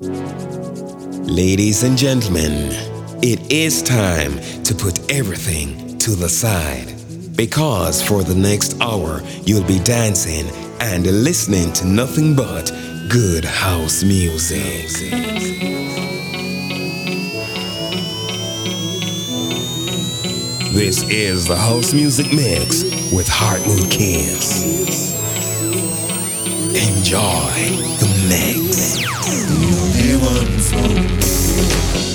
Ladies and gentlemen, it is time to put everything to the side. Because for the next hour, you'll be dancing and listening to nothing but good house music. This is the House Music Mix with Heartmood Kiss. Enjoy the mix. house music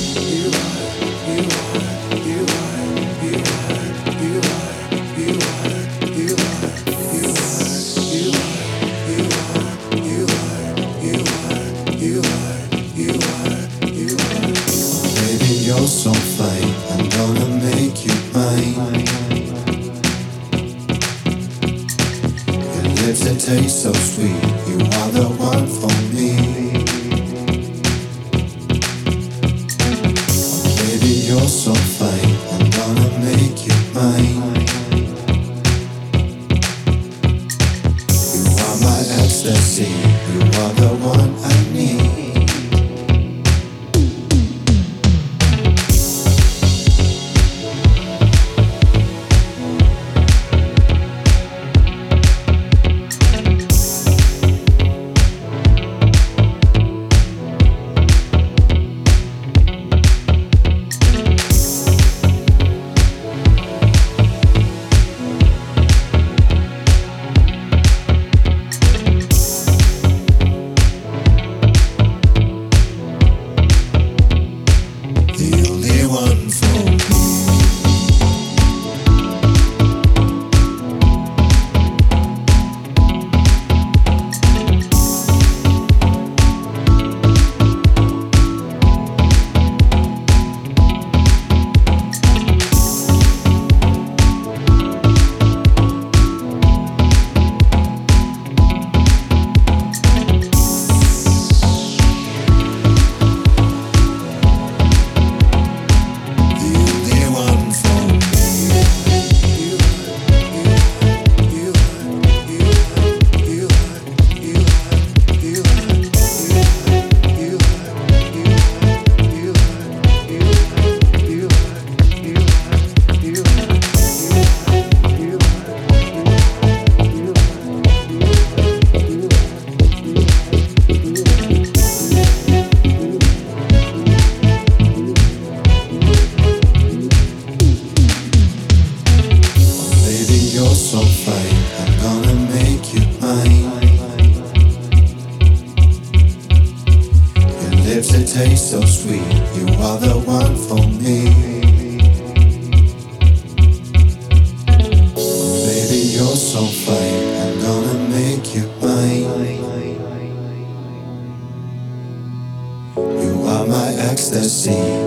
see.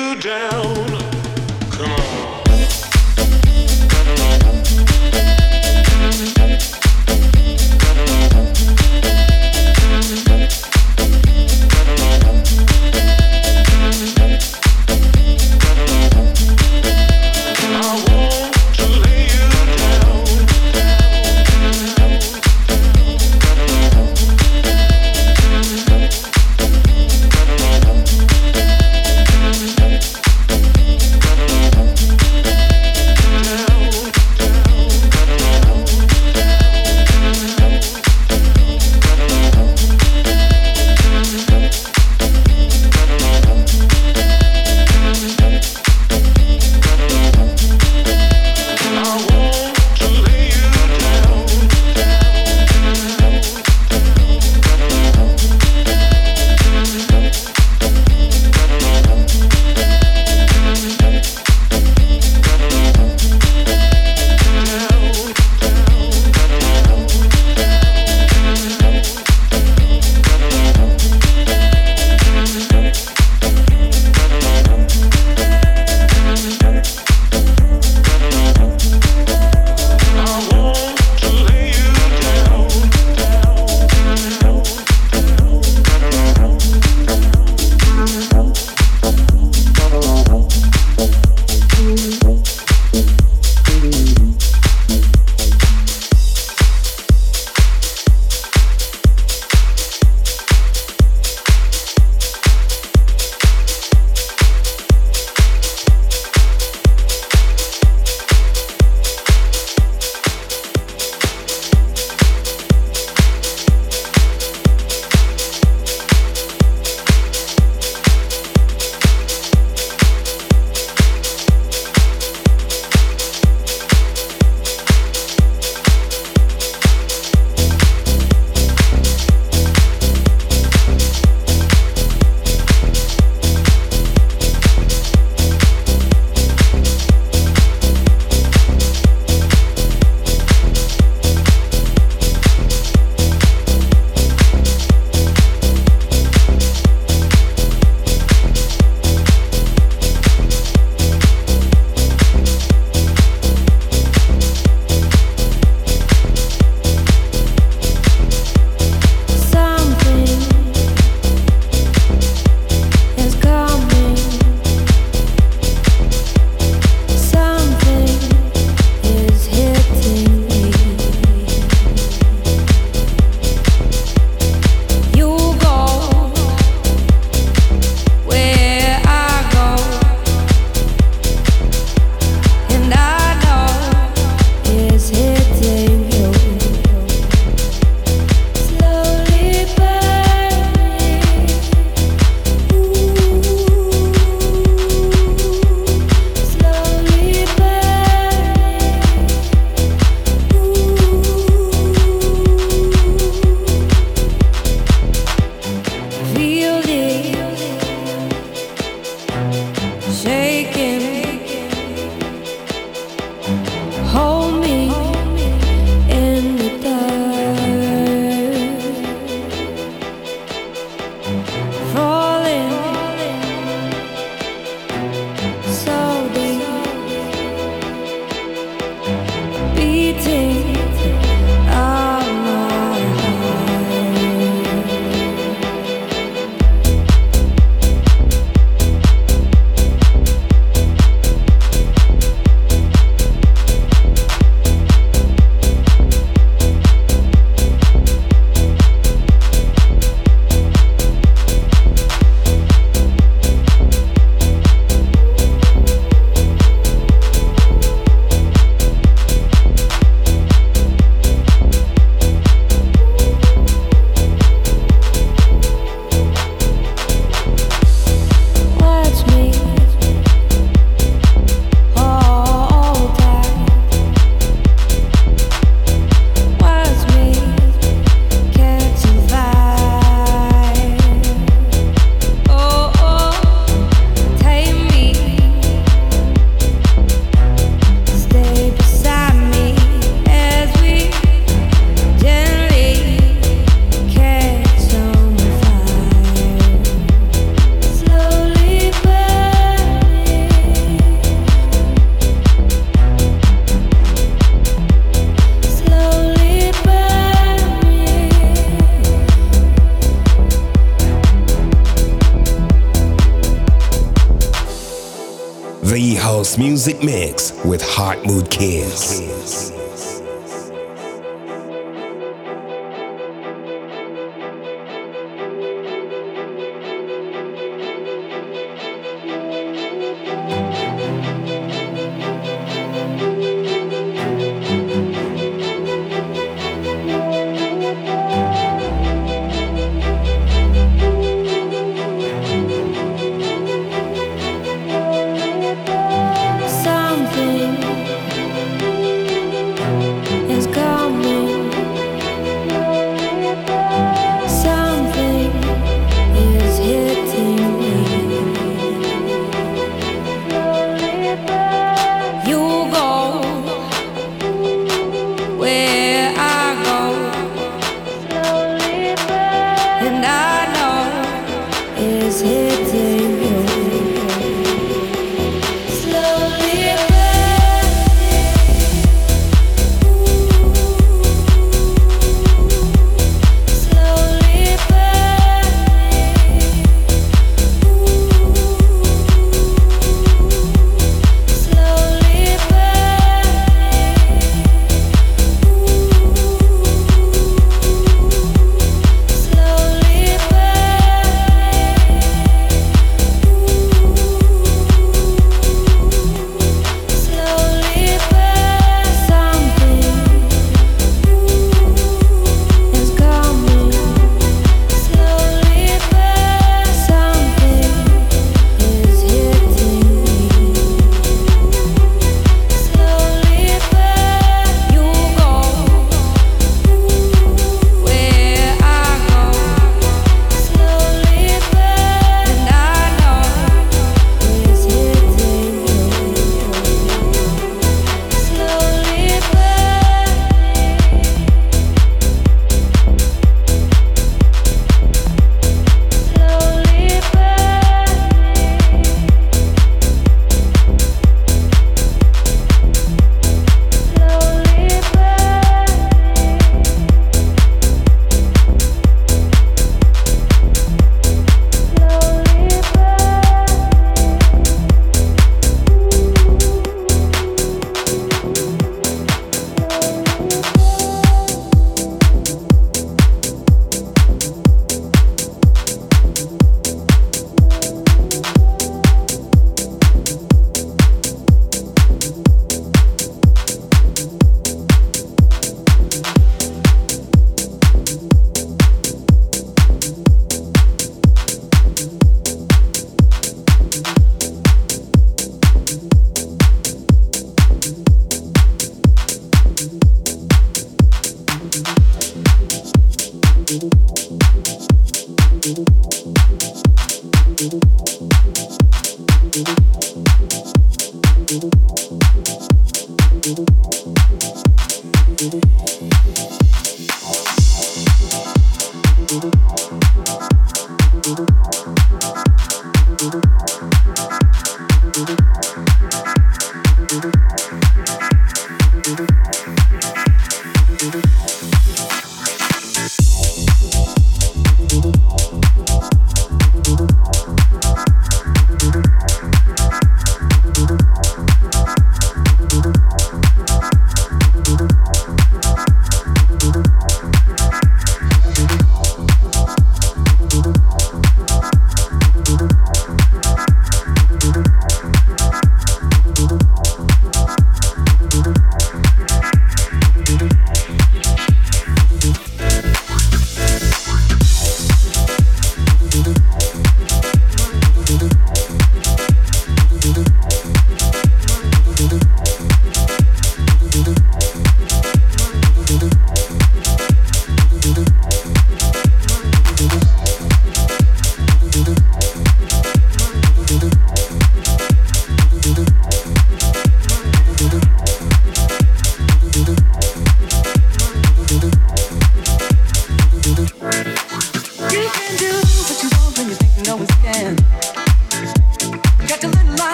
you down. Mix with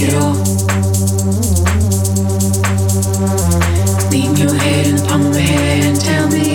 Lean your head upon my head and tell me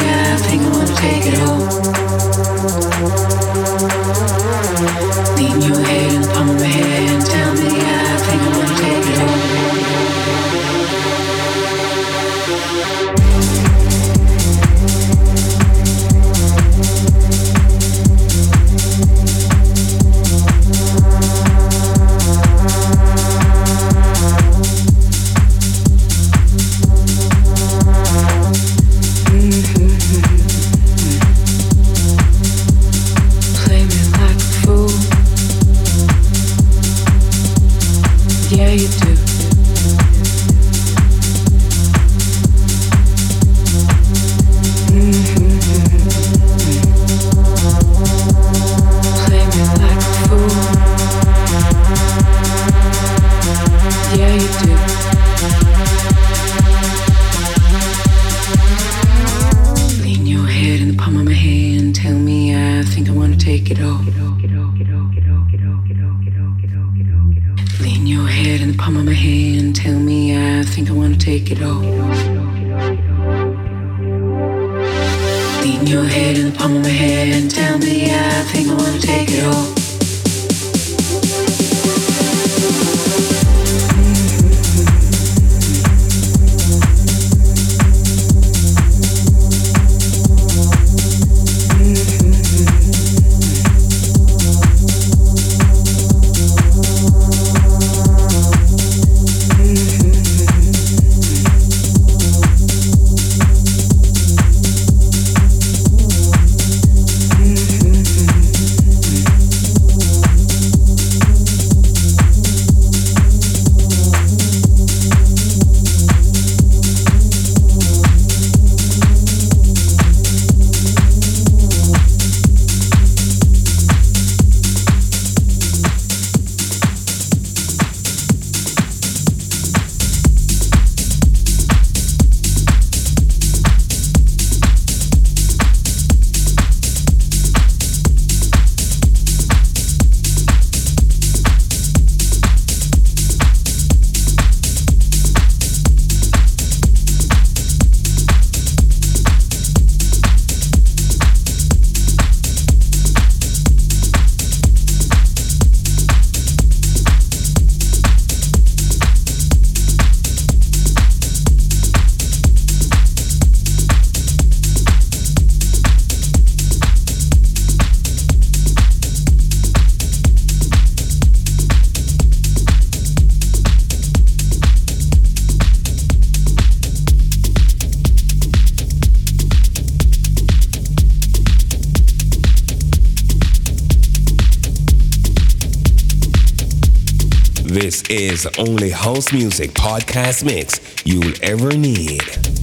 is the only house music podcast mix you'll ever need.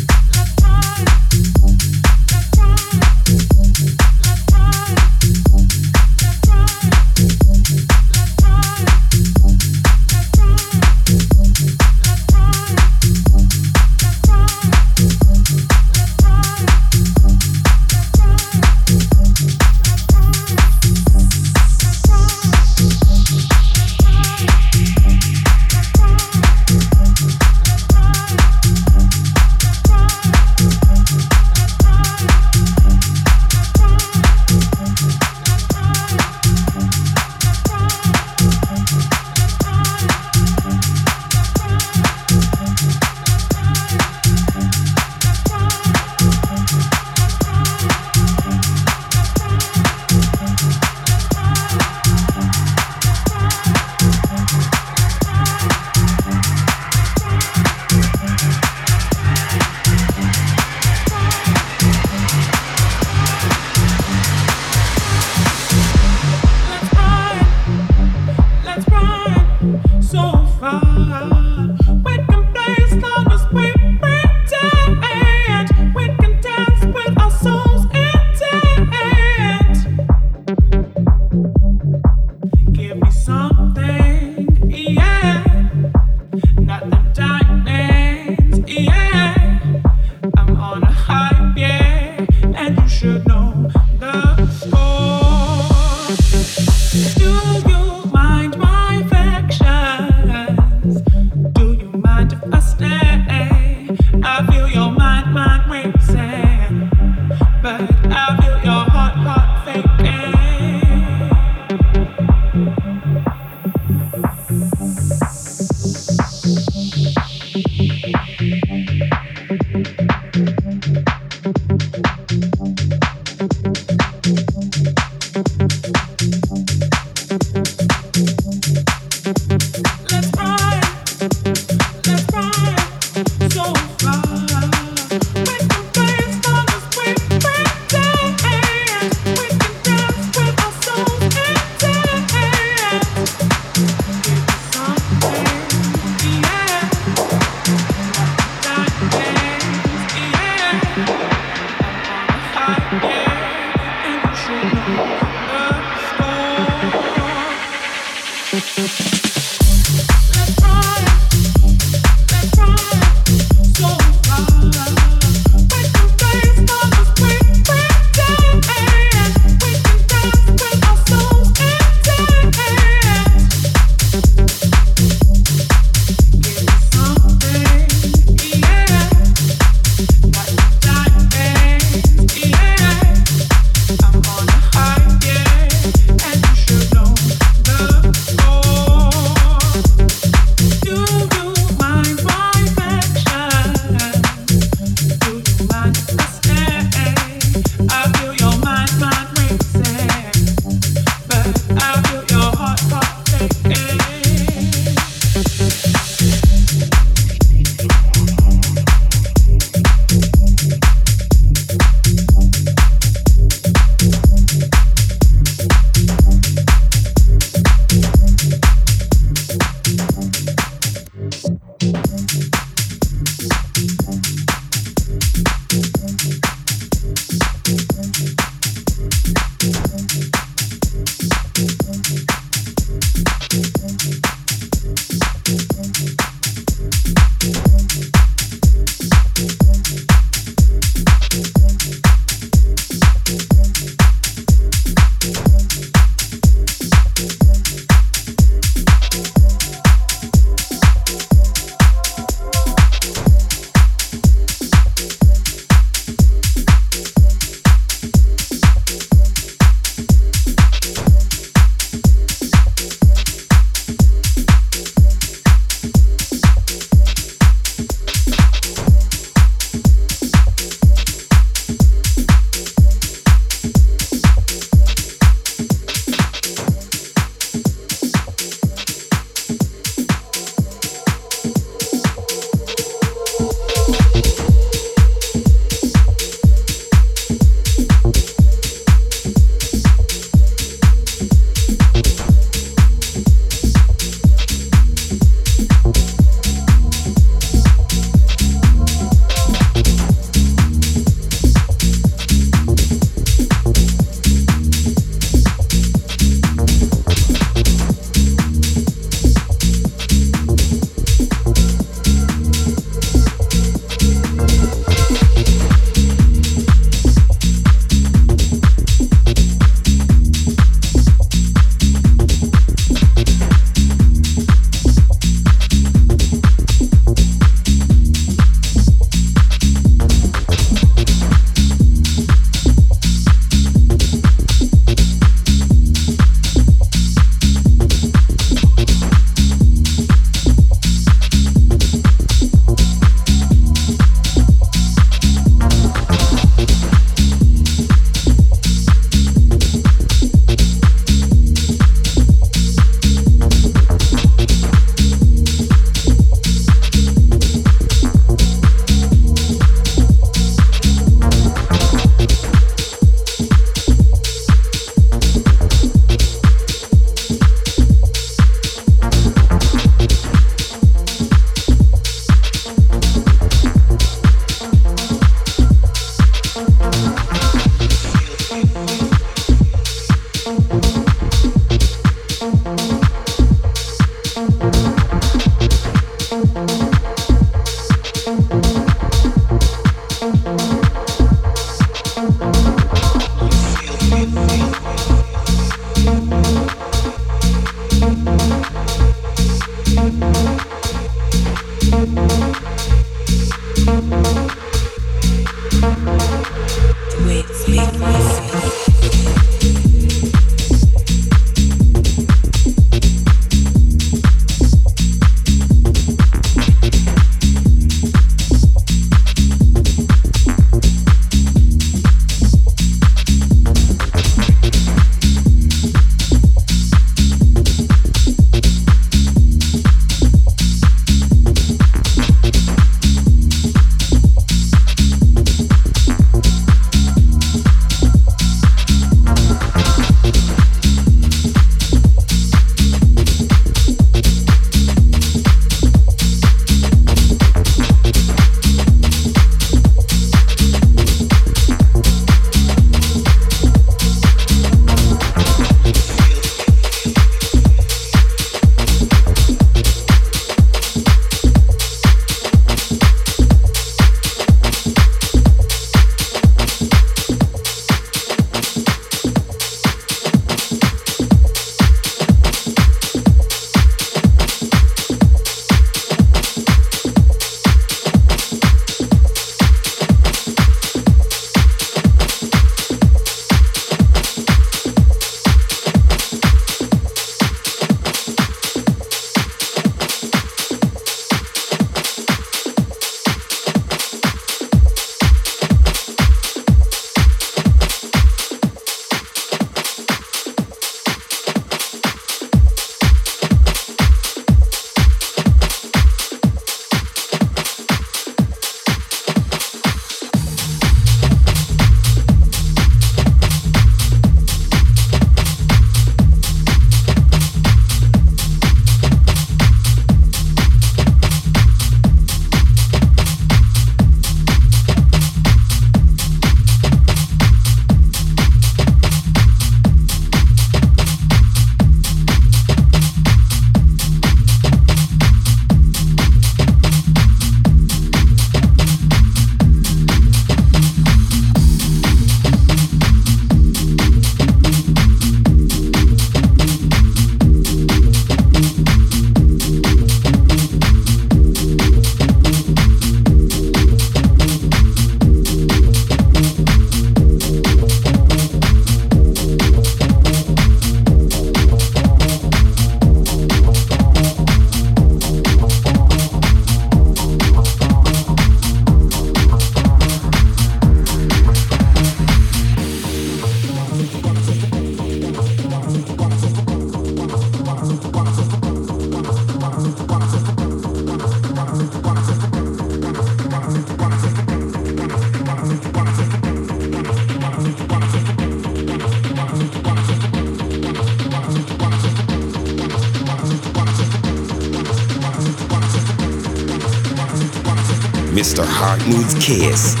Kiss